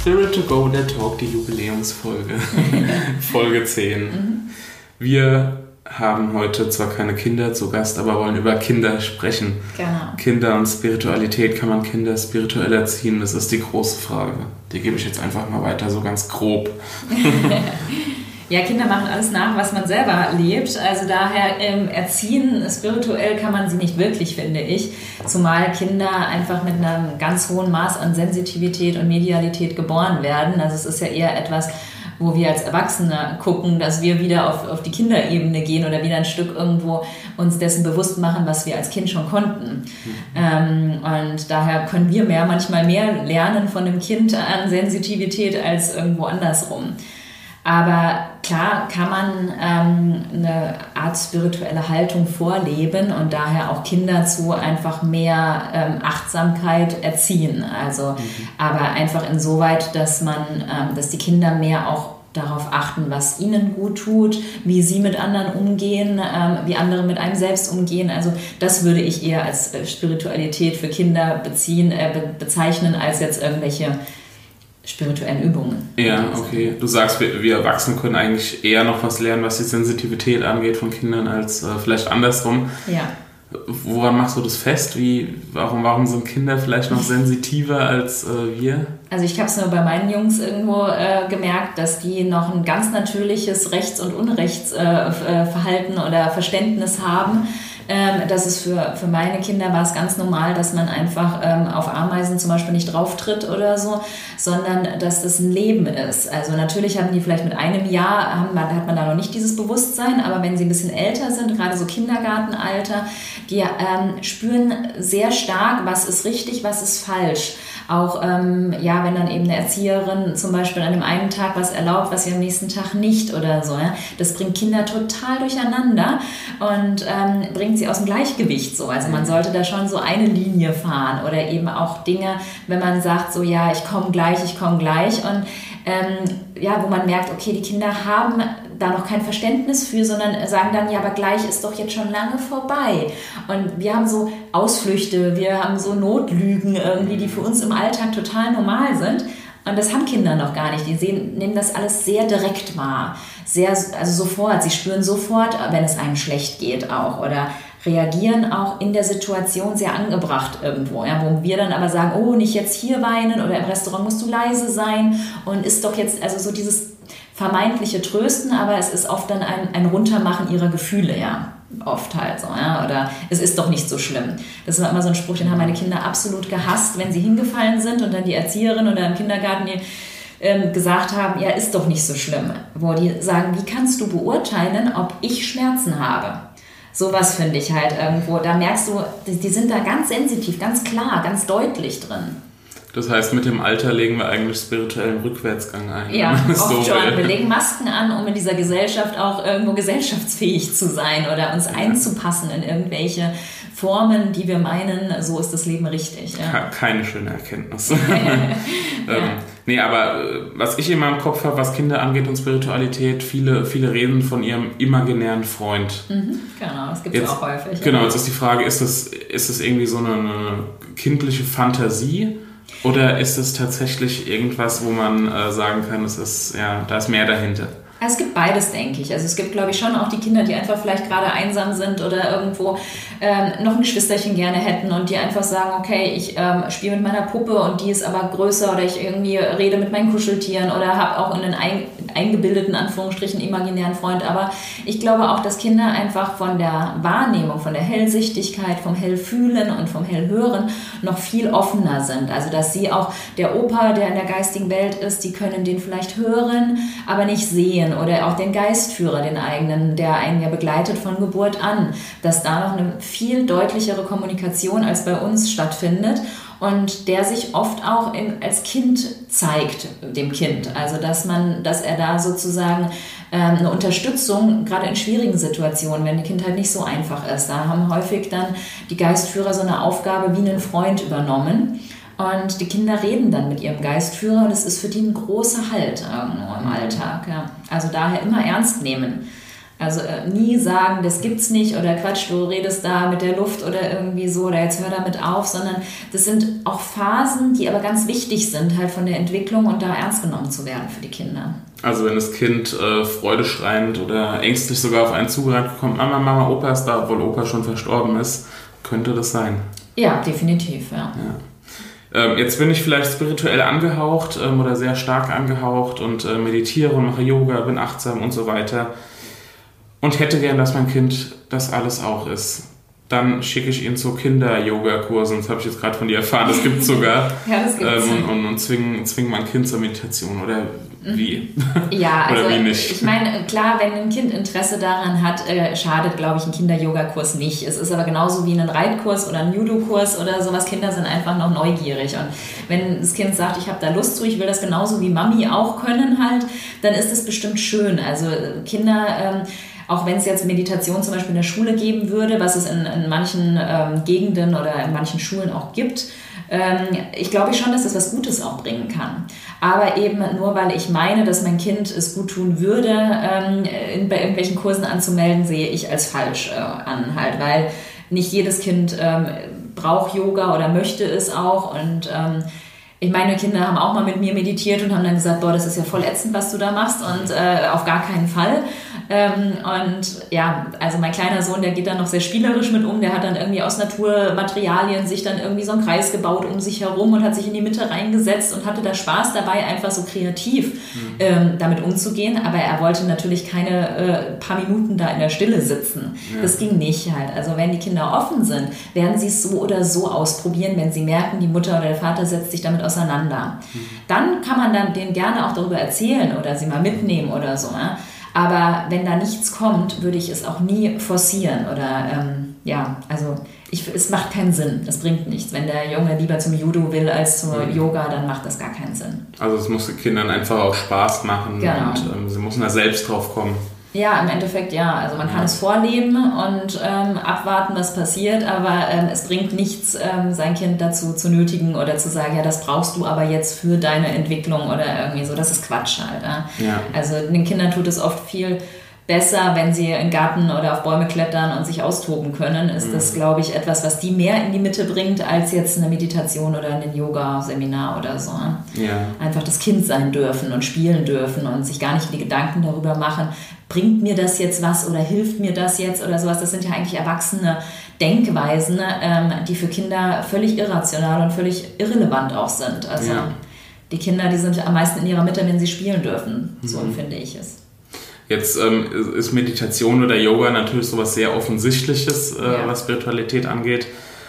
Spirit to Go, der Talk, die Jubiläumsfolge, Folge 10. Mhm. Wir haben heute zwar keine Kinder zu Gast, aber wollen über Kinder sprechen. Genau. Kinder und Spiritualität, kann man Kinder spirituell erziehen? Das ist die große Frage. Die gebe ich jetzt einfach mal weiter, so ganz grob. Ja, Kinder machen alles nach, was man selber lebt. Also daher ähm, erziehen, spirituell kann man sie nicht wirklich, finde ich. Zumal Kinder einfach mit einem ganz hohen Maß an Sensitivität und Medialität geboren werden. Also es ist ja eher etwas, wo wir als Erwachsene gucken, dass wir wieder auf, auf die Kinderebene gehen oder wieder ein Stück irgendwo uns dessen bewusst machen, was wir als Kind schon konnten. Mhm. Ähm, und daher können wir mehr, manchmal mehr lernen von dem Kind an Sensitivität als irgendwo andersrum. Aber klar kann man ähm, eine Art spirituelle Haltung vorleben und daher auch Kinder zu einfach mehr ähm, Achtsamkeit erziehen. Also, mhm. aber einfach insoweit, dass man, ähm, dass die Kinder mehr auch darauf achten, was ihnen gut tut, wie sie mit anderen umgehen, ähm, wie andere mit einem selbst umgehen. Also das würde ich eher als äh, Spiritualität für Kinder beziehen, äh, be bezeichnen, als jetzt irgendwelche spirituellen Übungen. Ja, okay. Du sagst, wir, wir Erwachsene können eigentlich eher noch was lernen, was die Sensitivität angeht von Kindern, als äh, vielleicht andersrum. Ja. Woran machst du das fest? Wie, warum, warum sind Kinder vielleicht noch sensitiver als äh, wir? Also ich habe es nur bei meinen Jungs irgendwo äh, gemerkt, dass die noch ein ganz natürliches Rechts- und Unrechtsverhalten äh, äh oder Verständnis haben ähm, das ist für, für meine Kinder war es ganz normal, dass man einfach ähm, auf Ameisen zum Beispiel nicht drauf tritt oder so, sondern dass das ein Leben ist. Also natürlich haben die vielleicht mit einem Jahr, haben, hat man da noch nicht dieses Bewusstsein, aber wenn sie ein bisschen älter sind, gerade so Kindergartenalter, die ähm, spüren sehr stark, was ist richtig, was ist falsch. Auch ähm, ja, wenn dann eben eine Erzieherin zum Beispiel an dem einen Tag was erlaubt, was sie am nächsten Tag nicht oder so. Ja? Das bringt Kinder total durcheinander und ähm, bringt sie aus dem Gleichgewicht so. Also man sollte da schon so eine Linie fahren oder eben auch Dinge, wenn man sagt so, ja, ich komme gleich, ich komme gleich und ähm, ja, wo man merkt, okay, die Kinder haben da noch kein Verständnis für, sondern sagen dann, ja, aber gleich ist doch jetzt schon lange vorbei. Und wir haben so Ausflüchte, wir haben so Notlügen irgendwie, die für uns im Alltag total normal sind. Und das haben Kinder noch gar nicht. Die sehen, nehmen das alles sehr direkt wahr. Sehr, also sofort. Sie spüren sofort, wenn es einem schlecht geht auch. Oder reagieren auch in der Situation sehr angebracht irgendwo. Ja, wo wir dann aber sagen, oh, nicht jetzt hier weinen oder im Restaurant musst du leise sein und ist doch jetzt, also so dieses vermeintliche Trösten, aber es ist oft dann ein, ein Runtermachen ihrer Gefühle, ja. Oft halt so, ja. Oder es ist doch nicht so schlimm. Das war immer so ein Spruch, den haben meine Kinder absolut gehasst, wenn sie hingefallen sind und dann die Erzieherin oder im Kindergarten die, ähm, gesagt haben, ja, ist doch nicht so schlimm. Wo die sagen, wie kannst du beurteilen, ob ich Schmerzen habe? Sowas finde ich halt irgendwo. Da merkst du, die, die sind da ganz sensitiv, ganz klar, ganz deutlich drin. Das heißt, mit dem Alter legen wir eigentlich spirituellen Rückwärtsgang ein. Ja, oft so, schon. Wir legen Masken an, um in dieser Gesellschaft auch irgendwo gesellschaftsfähig zu sein oder uns einzupassen in irgendwelche Formen, die wir meinen, so ist das Leben richtig. Ja. Keine schöne Erkenntnis. ähm, ja. Nee, aber äh, was ich in meinem Kopf habe, was Kinder angeht und Spiritualität, viele, viele reden von ihrem imaginären Freund. Mhm, genau, das gibt es auch häufig. Genau, jetzt ist die Frage, ist das, ist das irgendwie so eine, eine kindliche Fantasie? Oder ist es tatsächlich irgendwas, wo man äh, sagen kann, es ist, ja, da ist mehr dahinter? Also es gibt beides, denke ich. Also es gibt, glaube ich, schon auch die Kinder, die einfach vielleicht gerade einsam sind oder irgendwo ähm, noch ein Geschwisterchen gerne hätten und die einfach sagen, okay, ich ähm, spiele mit meiner Puppe und die ist aber größer oder ich irgendwie rede mit meinen Kuscheltieren oder habe auch einen ein, eingebildeten, Anführungsstrichen, imaginären Freund. Aber ich glaube auch, dass Kinder einfach von der Wahrnehmung, von der Hellsichtigkeit, vom Hellfühlen und vom Hellhören noch viel offener sind. Also dass sie auch der Opa, der in der geistigen Welt ist, die können den vielleicht hören, aber nicht sehen oder auch den Geistführer, den eigenen, der einen ja begleitet von Geburt an, dass da noch eine viel deutlichere Kommunikation als bei uns stattfindet und der sich oft auch in, als Kind zeigt, dem Kind. Also dass man, dass er da sozusagen ähm, eine Unterstützung, gerade in schwierigen Situationen, wenn die Kindheit nicht so einfach ist. Da haben häufig dann die Geistführer so eine Aufgabe wie einen Freund übernommen. Und die Kinder reden dann mit ihrem Geistführer und es ist für die ein großer Halt irgendwo im Alltag. Ja. Also daher immer ernst nehmen. Also äh, nie sagen, das gibt's nicht oder Quatsch, du redest da mit der Luft oder irgendwie so oder jetzt hör damit auf, sondern das sind auch Phasen, die aber ganz wichtig sind halt von der Entwicklung und da ernst genommen zu werden für die Kinder. Also wenn das Kind äh, freudeschreiend oder ängstlich sogar auf einen zugerannt kommt, Mama, Mama, Opa ist da, obwohl Opa schon verstorben ist, könnte das sein. Ja, definitiv, ja. ja. Ähm, jetzt bin ich vielleicht spirituell angehaucht ähm, oder sehr stark angehaucht und äh, meditiere und mache Yoga, bin achtsam und so weiter und hätte gern, dass mein Kind das alles auch ist. Dann schicke ich ihn zu Kinder-Yoga-Kursen. Das habe ich jetzt gerade von dir erfahren. Das gibt es sogar. ja, das gibt's. Ähm, und, und, und zwingen, zwingen mein Kind zur Meditation. Oder wie? Ja, also ich meine, klar, wenn ein Kind Interesse daran hat, äh, schadet, glaube ich, ein Kinder-Yoga-Kurs nicht. Es ist aber genauso wie ein Reitkurs oder ein Judo-Kurs oder sowas. Kinder sind einfach noch neugierig. Und wenn das Kind sagt, ich habe da Lust zu, ich will das genauso wie Mami auch können halt, dann ist es bestimmt schön. Also Kinder... Ähm, auch wenn es jetzt Meditation zum Beispiel in der Schule geben würde, was es in, in manchen ähm, Gegenden oder in manchen Schulen auch gibt, ähm, ich glaube schon, dass es was Gutes auch bringen kann. Aber eben nur weil ich meine, dass mein Kind es gut tun würde, ähm, bei irgendwelchen Kursen anzumelden, sehe ich als falsch äh, an, halt, weil nicht jedes Kind ähm, braucht Yoga oder möchte es auch und ich meine Kinder haben auch mal mit mir meditiert und haben dann gesagt, boah, das ist ja voll ätzend, was du da machst und äh, auf gar keinen Fall. Ähm, und ja, also mein kleiner Sohn, der geht dann noch sehr spielerisch mit um. Der hat dann irgendwie aus Naturmaterialien sich dann irgendwie so einen Kreis gebaut um sich herum und hat sich in die Mitte reingesetzt und hatte da Spaß dabei, einfach so kreativ mhm. ähm, damit umzugehen. Aber er wollte natürlich keine äh, paar Minuten da in der Stille sitzen. Ja. Das ging nicht halt. Also wenn die Kinder offen sind, werden sie es so oder so ausprobieren, wenn sie merken, die Mutter oder der Vater setzt sich damit auseinander. Mhm. Dann kann man dann denen gerne auch darüber erzählen oder sie mal mitnehmen oder so. Ne? Aber wenn da nichts kommt, würde ich es auch nie forcieren oder ähm, ja, also ich, es macht keinen Sinn. Das bringt nichts. Wenn der Junge lieber zum Judo will als zum mhm. Yoga, dann macht das gar keinen Sinn. Also es muss den Kindern einfach auch Spaß machen genau. und ähm, sie müssen da selbst drauf kommen. Ja, im Endeffekt ja. Also man kann ja. es vorleben und ähm, abwarten, was passiert, aber ähm, es bringt nichts, ähm, sein Kind dazu zu nötigen oder zu sagen, ja, das brauchst du aber jetzt für deine Entwicklung oder irgendwie so. Das ist Quatsch halt. Ja. Also den Kindern tut es oft viel besser, wenn sie in Garten oder auf Bäume klettern und sich austoben können, ist mhm. das, glaube ich, etwas, was die mehr in die Mitte bringt, als jetzt eine Meditation oder ein Yoga-Seminar oder so. Ja. Einfach das Kind sein dürfen und spielen dürfen und sich gar nicht die Gedanken darüber machen, bringt mir das jetzt was oder hilft mir das jetzt oder sowas. Das sind ja eigentlich erwachsene Denkweisen, ähm, die für Kinder völlig irrational und völlig irrelevant auch sind. Also ja. die Kinder, die sind am meisten in ihrer Mitte, wenn sie spielen dürfen. So mhm. empfinde ich es. Jetzt ähm, ist Meditation oder Yoga natürlich sowas sehr Offensichtliches, äh, ja. was Spiritualität angeht.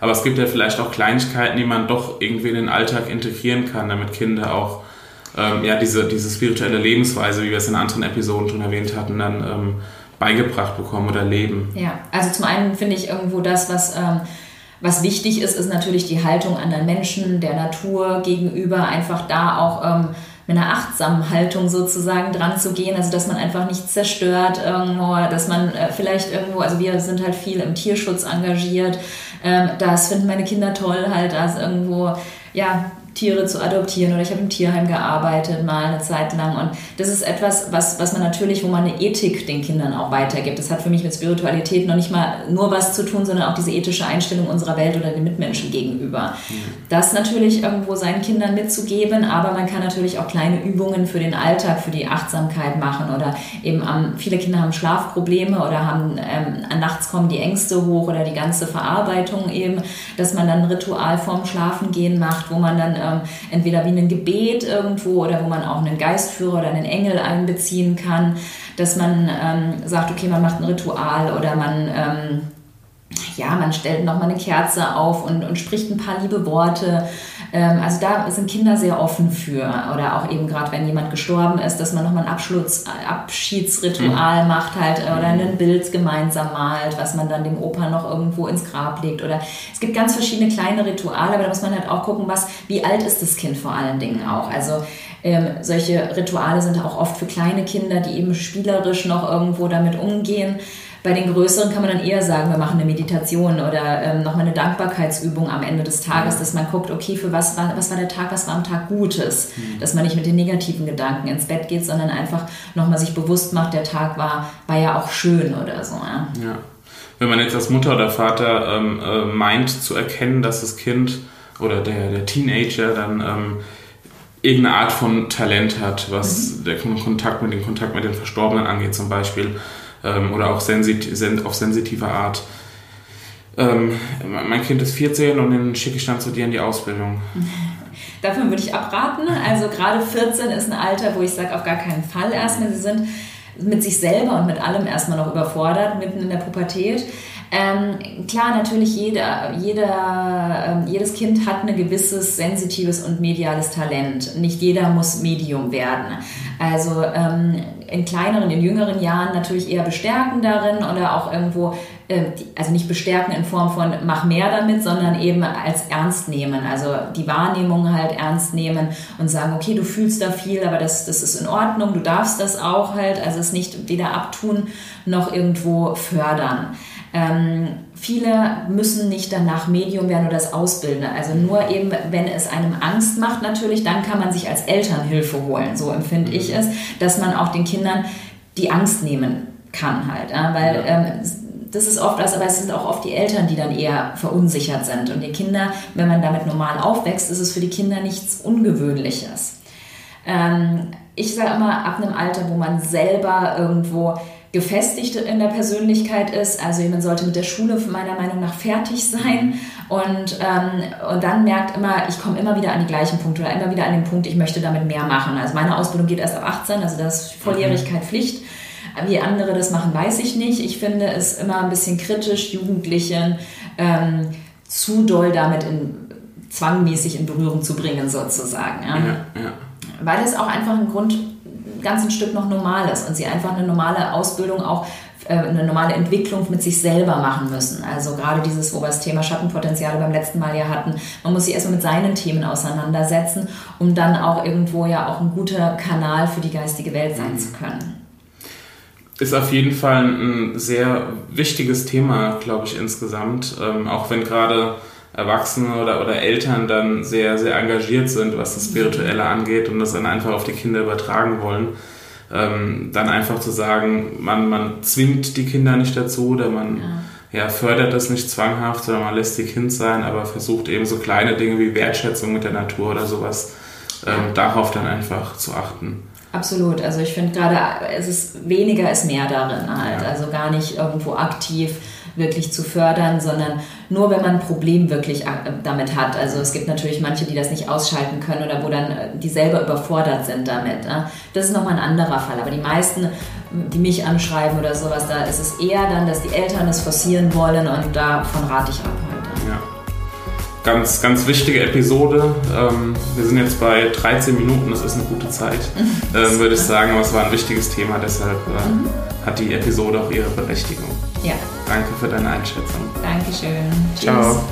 Aber es gibt ja vielleicht auch Kleinigkeiten, die man doch irgendwie in den Alltag integrieren kann, damit Kinder auch ähm, ja, diese, diese spirituelle Lebensweise, wie wir es in anderen Episoden schon erwähnt hatten, dann ähm, beigebracht bekommen oder leben. Ja, also zum einen finde ich irgendwo das, was ähm, was wichtig ist, ist natürlich die Haltung anderen Menschen, der Natur gegenüber, einfach da auch ähm, mit einer achtsamen Haltung sozusagen dran zu gehen, also dass man einfach nichts zerstört irgendwo, dass man äh, vielleicht irgendwo, also wir sind halt viel im Tierschutz engagiert, ähm, das finden meine Kinder toll halt, da ist irgendwo ja, Tiere zu adoptieren oder ich habe im Tierheim gearbeitet mal eine Zeit lang und das ist etwas, was, was man natürlich, wo man eine Ethik den Kindern auch weitergibt. Das hat für mich mit Spiritualität noch nicht mal nur was zu tun, sondern auch diese ethische Einstellung unserer Welt oder den Mitmenschen gegenüber. Mhm. Das natürlich irgendwo seinen Kindern mitzugeben, aber man kann natürlich auch kleine Übungen für den Alltag, für die Achtsamkeit machen oder eben um, viele Kinder haben Schlafprobleme oder haben ähm, nachts kommen die Ängste hoch oder die ganze Verarbeitung eben, dass man dann ein Ritual vorm Schlafengehen macht, wo man dann ähm, entweder wie ein Gebet irgendwo oder wo man auch einen Geistführer oder einen Engel einbeziehen kann, dass man ähm, sagt, okay, man macht ein Ritual oder man ähm, ja, man stellt nochmal eine Kerze auf und, und spricht ein paar liebe Worte. Ähm, also da sind Kinder sehr offen für. Oder auch eben gerade, wenn jemand gestorben ist, dass man nochmal ein Abschluss, Abschiedsritual mhm. macht halt oder ein Bild gemeinsam malt, was man dann dem Opa noch irgendwo ins Grab legt. Oder es gibt ganz verschiedene kleine Rituale, aber da muss man halt auch gucken, was, wie alt ist das Kind vor allen Dingen auch. Also ähm, solche Rituale sind auch oft für kleine Kinder, die eben spielerisch noch irgendwo damit umgehen. Bei den größeren kann man dann eher sagen, wir machen eine Meditation oder ähm, nochmal eine Dankbarkeitsübung am Ende des Tages, dass man guckt, okay, für was war, was war der Tag, was war am Tag Gutes, mhm. dass man nicht mit den negativen Gedanken ins Bett geht, sondern einfach nochmal sich bewusst macht, der Tag war, war ja auch schön oder so. Ja. ja. Wenn man jetzt als Mutter oder Vater ähm, äh, meint zu erkennen, dass das Kind oder der, der Teenager dann ähm, irgendeine Art von Talent hat, was mhm. der Kontakt mit, den Kontakt mit den Verstorbenen angeht zum Beispiel, ähm, oder auch sensit sen auf sensitive Art. Ähm, mein Kind ist 14 und dann schicke ich dann zu dir in die Ausbildung. Davon würde ich abraten. Also gerade 14 ist ein Alter, wo ich sage, auf gar keinen Fall erstmal. Sie sind mit sich selber und mit allem erstmal noch überfordert, mitten in der Pubertät. Ähm, klar, natürlich jeder, jeder, ähm, jedes Kind hat ein gewisses sensitives und mediales Talent. Nicht jeder muss Medium werden. Also ähm, in kleineren, in jüngeren Jahren natürlich eher bestärken darin oder auch irgendwo, äh, also nicht bestärken in Form von mach mehr damit, sondern eben als ernst nehmen. Also die Wahrnehmung halt ernst nehmen und sagen, okay, du fühlst da viel, aber das, das ist in Ordnung, du darfst das auch halt, also es nicht weder abtun noch irgendwo fördern. Ähm, viele müssen nicht danach Medium werden oder das ausbilden. Also nur eben, wenn es einem Angst macht natürlich, dann kann man sich als Eltern Hilfe holen. So empfinde ich es, dass man auch den Kindern die Angst nehmen kann halt. Ja? Weil ähm, das ist oft, also, aber es sind auch oft die Eltern, die dann eher verunsichert sind. Und die Kinder, wenn man damit normal aufwächst, ist es für die Kinder nichts Ungewöhnliches. Ähm, ich sage immer, ab einem Alter, wo man selber irgendwo gefestigt in der Persönlichkeit ist. Also man sollte mit der Schule meiner Meinung nach fertig sein und, ähm, und dann merkt immer, ich komme immer wieder an die gleichen Punkte oder immer wieder an den Punkt, ich möchte damit mehr machen. Also meine Ausbildung geht erst ab 18, also das ist Volljährigkeit Pflicht. Wie andere das machen, weiß ich nicht. Ich finde es immer ein bisschen kritisch, Jugendlichen ähm, zu doll damit in, zwangmäßig in Berührung zu bringen, sozusagen. Ja? Ja, ja. Weil es auch einfach ein Grund ganzen Stück noch normal ist und sie einfach eine normale Ausbildung auch äh, eine normale Entwicklung mit sich selber machen müssen. Also gerade dieses, wo wir das Thema Schattenpotenziale beim letzten Mal ja hatten, man muss sich erstmal mit seinen Themen auseinandersetzen, um dann auch irgendwo ja auch ein guter Kanal für die geistige Welt sein zu können. Ist auf jeden Fall ein sehr wichtiges Thema, glaube ich, insgesamt. Ähm, auch wenn gerade Erwachsene oder, oder Eltern dann sehr, sehr engagiert sind, was das Spirituelle angeht und das dann einfach auf die Kinder übertragen wollen. Ähm, dann einfach zu sagen, man, man zwingt die Kinder nicht dazu oder man ja. ja. fördert das nicht zwanghaft, sondern man lässt sie Kind sein, aber versucht eben so kleine Dinge wie Wertschätzung mit der Natur oder sowas ähm, darauf dann einfach zu achten. Absolut. Also ich finde gerade, es ist weniger ist mehr darin halt. Ja. Also gar nicht irgendwo aktiv wirklich zu fördern, sondern nur wenn man ein Problem wirklich äh, damit hat. Also es gibt natürlich manche, die das nicht ausschalten können oder wo dann äh, die selber überfordert sind damit. Das ist nochmal ein anderer Fall. Aber die meisten, die mich anschreiben oder sowas, da ist es eher dann, dass die Eltern es forcieren wollen und davon rate ich ab heute. Ja. Ganz, ganz wichtige Episode. Ähm, wir sind jetzt bei 13 Minuten, das ist eine gute Zeit, ähm, würde ich sagen. Aber es war ein wichtiges Thema, deshalb äh, mhm. hat die Episode auch ihre Berechtigung. Ja. Danke für deine Einschätzung. Dankeschön. Tschüss. Ciao.